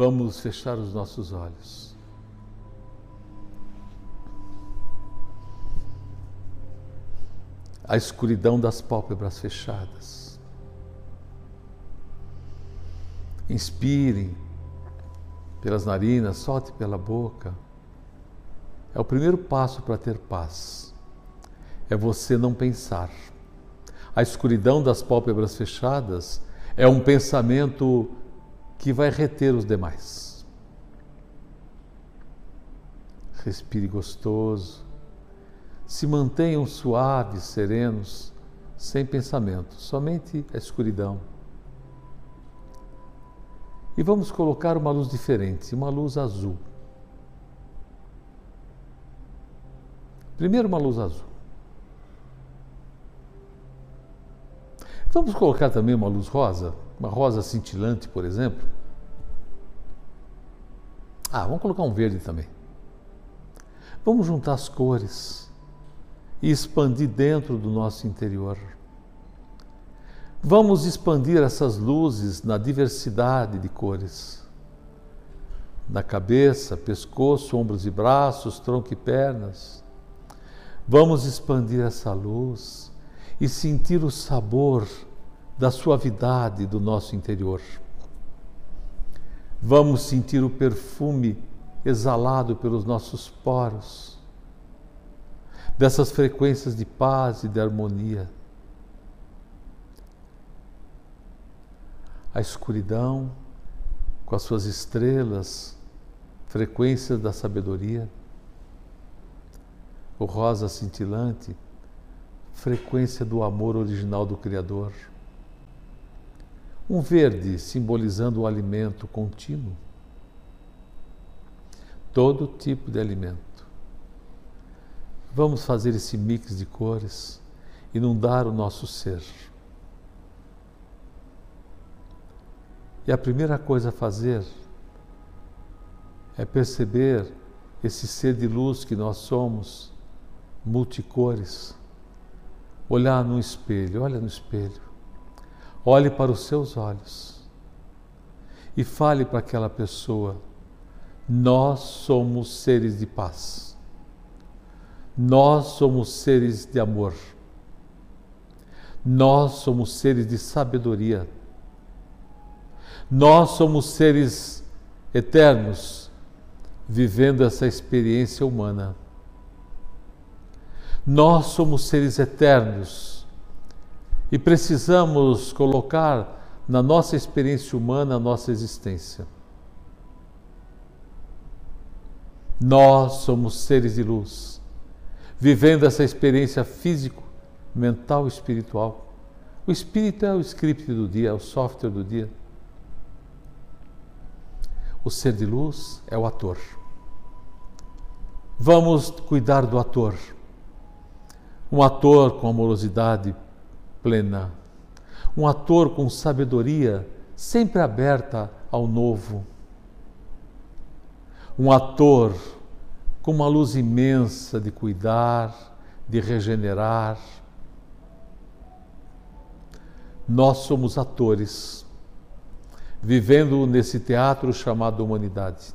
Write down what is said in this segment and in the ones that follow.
Vamos fechar os nossos olhos. A escuridão das pálpebras fechadas. Inspire pelas narinas, solte pela boca. É o primeiro passo para ter paz. É você não pensar. A escuridão das pálpebras fechadas é um pensamento que vai reter os demais. Respire gostoso. Se mantenham suaves, serenos, sem pensamento, somente a escuridão. E vamos colocar uma luz diferente, uma luz azul. Primeiro, uma luz azul. Vamos colocar também uma luz rosa, uma rosa cintilante, por exemplo. Ah, vamos colocar um verde também. Vamos juntar as cores e expandir dentro do nosso interior. Vamos expandir essas luzes na diversidade de cores. Na cabeça, pescoço, ombros e braços, tronco e pernas. Vamos expandir essa luz e sentir o sabor da suavidade do nosso interior. Vamos sentir o perfume exalado pelos nossos poros, dessas frequências de paz e de harmonia. A escuridão, com as suas estrelas, frequências da sabedoria. O rosa cintilante, frequência do amor original do Criador. Um verde simbolizando o alimento contínuo. Todo tipo de alimento. Vamos fazer esse mix de cores, inundar o nosso ser. E a primeira coisa a fazer é perceber esse ser de luz que nós somos, multicores. Olhar no espelho, olha no espelho. Olhe para os seus olhos e fale para aquela pessoa: Nós somos seres de paz. Nós somos seres de amor. Nós somos seres de sabedoria. Nós somos seres eternos, vivendo essa experiência humana. Nós somos seres eternos e precisamos colocar na nossa experiência humana a nossa existência. Nós somos seres de luz, vivendo essa experiência físico, mental e espiritual. O espírito é o script do dia, é o software do dia. O ser de luz é o ator. Vamos cuidar do ator. Um ator com amorosidade plena. Um ator com sabedoria sempre aberta ao novo. Um ator com uma luz imensa de cuidar, de regenerar. Nós somos atores, vivendo nesse teatro chamado humanidade.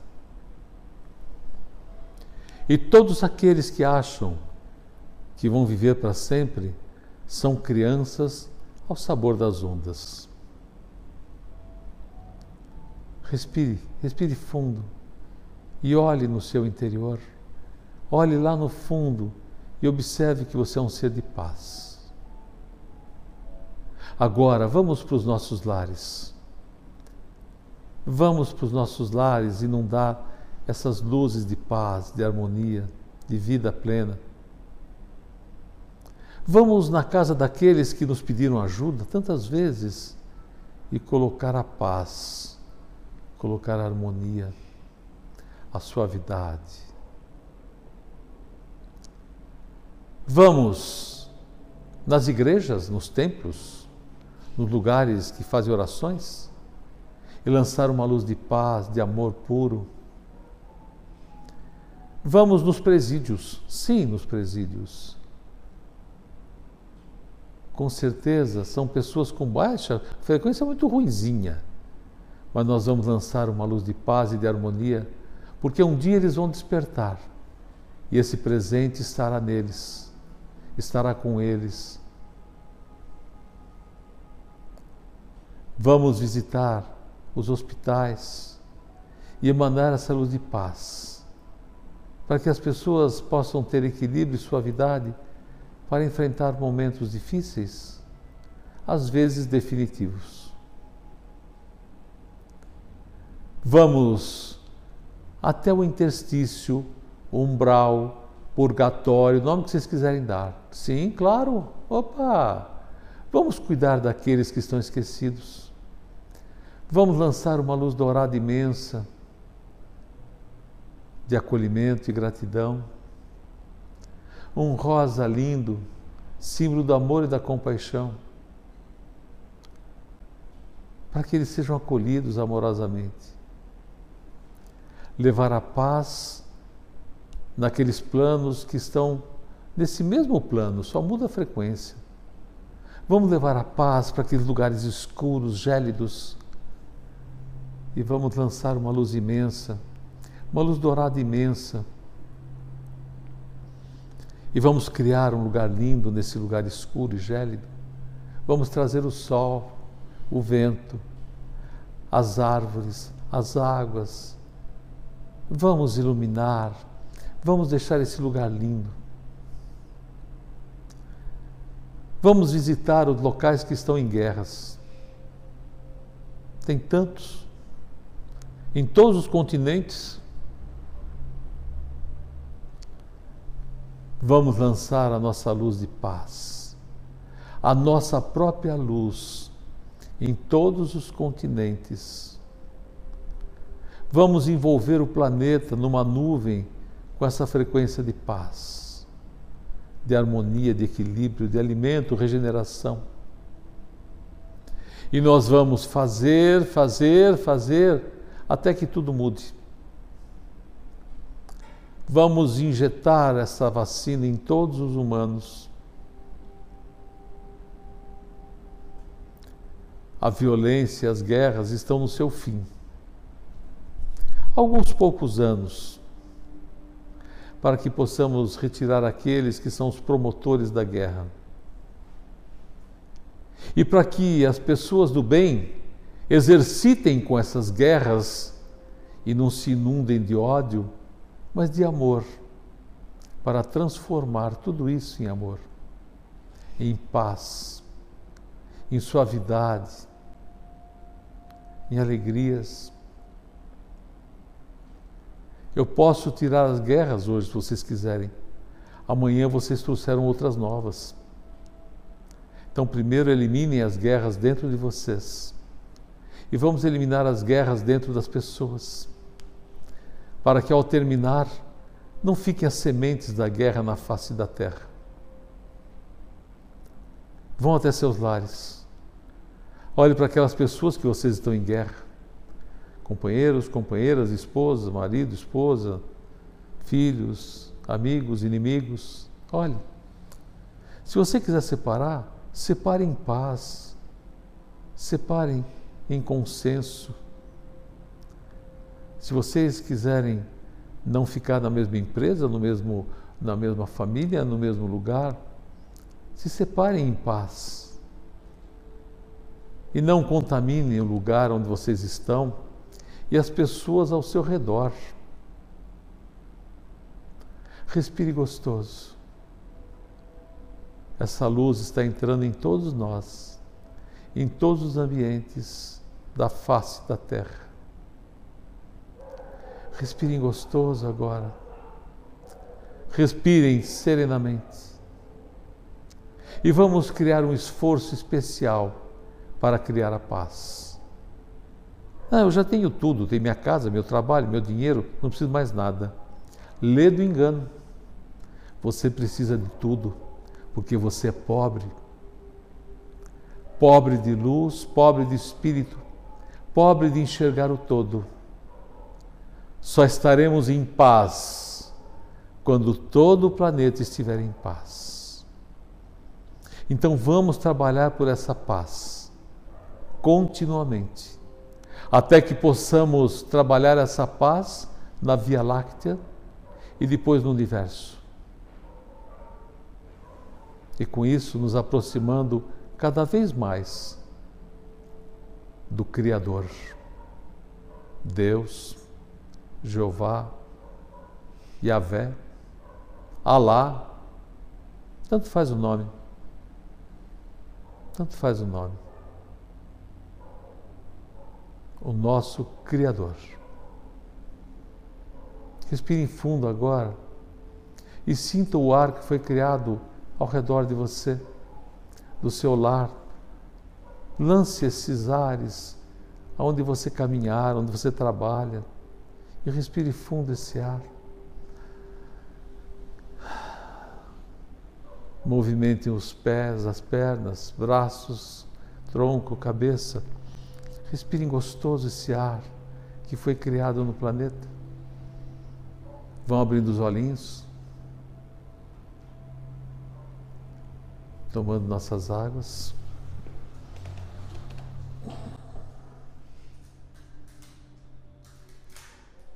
E todos aqueles que acham que vão viver para sempre, são crianças ao sabor das ondas. Respire, respire fundo e olhe no seu interior. Olhe lá no fundo e observe que você é um ser de paz. Agora, vamos para os nossos lares. Vamos para os nossos lares inundar essas luzes de paz, de harmonia, de vida plena Vamos na casa daqueles que nos pediram ajuda tantas vezes e colocar a paz, colocar a harmonia, a suavidade. Vamos nas igrejas, nos templos, nos lugares que fazem orações e lançar uma luz de paz, de amor puro. Vamos nos presídios, sim, nos presídios com certeza são pessoas com baixa frequência muito ruinzinha, mas nós vamos lançar uma luz de paz e de harmonia, porque um dia eles vão despertar e esse presente estará neles, estará com eles. Vamos visitar os hospitais e emanar essa luz de paz, para que as pessoas possam ter equilíbrio e suavidade para enfrentar momentos difíceis, às vezes definitivos. Vamos até o interstício, umbral, purgatório, nome que vocês quiserem dar. Sim, claro. Opa! Vamos cuidar daqueles que estão esquecidos. Vamos lançar uma luz dourada imensa de acolhimento e gratidão. Um rosa lindo, símbolo do amor e da compaixão, para que eles sejam acolhidos amorosamente levar a paz naqueles planos que estão nesse mesmo plano, só muda a frequência. Vamos levar a paz para aqueles lugares escuros, gélidos, e vamos lançar uma luz imensa, uma luz dourada imensa. E vamos criar um lugar lindo nesse lugar escuro e gélido. Vamos trazer o sol, o vento, as árvores, as águas, Vamos iluminar, vamos deixar esse lugar lindo. Vamos visitar os locais que estão em guerras. Tem tantos, em todos os continentes. Vamos lançar a nossa luz de paz, a nossa própria luz em todos os continentes Vamos envolver o planeta numa nuvem com essa frequência de paz, de harmonia, de equilíbrio, de alimento, regeneração. E nós vamos fazer, fazer, fazer, até que tudo mude. Vamos injetar essa vacina em todos os humanos. A violência, as guerras estão no seu fim alguns poucos anos, para que possamos retirar aqueles que são os promotores da guerra. E para que as pessoas do bem exercitem com essas guerras e não se inundem de ódio, mas de amor, para transformar tudo isso em amor, em paz, em suavidade, em alegrias, eu posso tirar as guerras hoje, se vocês quiserem. Amanhã vocês trouxeram outras novas. Então, primeiro eliminem as guerras dentro de vocês. E vamos eliminar as guerras dentro das pessoas. Para que ao terminar, não fiquem as sementes da guerra na face da terra. Vão até seus lares. Olhe para aquelas pessoas que vocês estão em guerra companheiros, companheiras, esposas, marido, esposa, filhos, amigos, inimigos. Olhe, se você quiser separar, separe em paz, separem em consenso. Se vocês quiserem não ficar na mesma empresa, no mesmo, na mesma família, no mesmo lugar, se separem em paz. E não contaminem o lugar onde vocês estão e as pessoas ao seu redor. Respire gostoso. Essa luz está entrando em todos nós, em todos os ambientes da face da terra. Respirem gostoso agora. Respirem serenamente. E vamos criar um esforço especial para criar a paz. Ah, eu já tenho tudo, tenho minha casa, meu trabalho, meu dinheiro, não preciso mais nada. Lê do engano. Você precisa de tudo, porque você é pobre. Pobre de luz, pobre de espírito, pobre de enxergar o todo. Só estaremos em paz quando todo o planeta estiver em paz. Então vamos trabalhar por essa paz continuamente até que possamos trabalhar essa paz na Via Láctea e depois no universo. E com isso nos aproximando cada vez mais do Criador, Deus, Jeová, Yahvé, Alá, tanto faz o nome, tanto faz o nome. O nosso Criador. Respire fundo agora e sinta o ar que foi criado ao redor de você, do seu lar. Lance esses ares aonde você caminhar, onde você trabalha, e respire fundo esse ar. Movimentem os pés, as pernas, braços, tronco, cabeça. Respirem gostoso esse ar que foi criado no planeta. Vão abrindo os olhinhos. tomando nossas águas.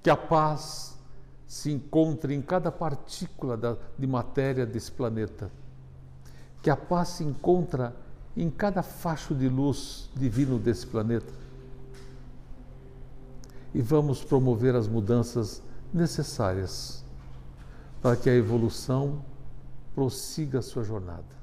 Que a paz se encontre em cada partícula da, de matéria desse planeta. Que a paz se encontra em cada facho de luz divino desse planeta. E vamos promover as mudanças necessárias para que a evolução prossiga a sua jornada.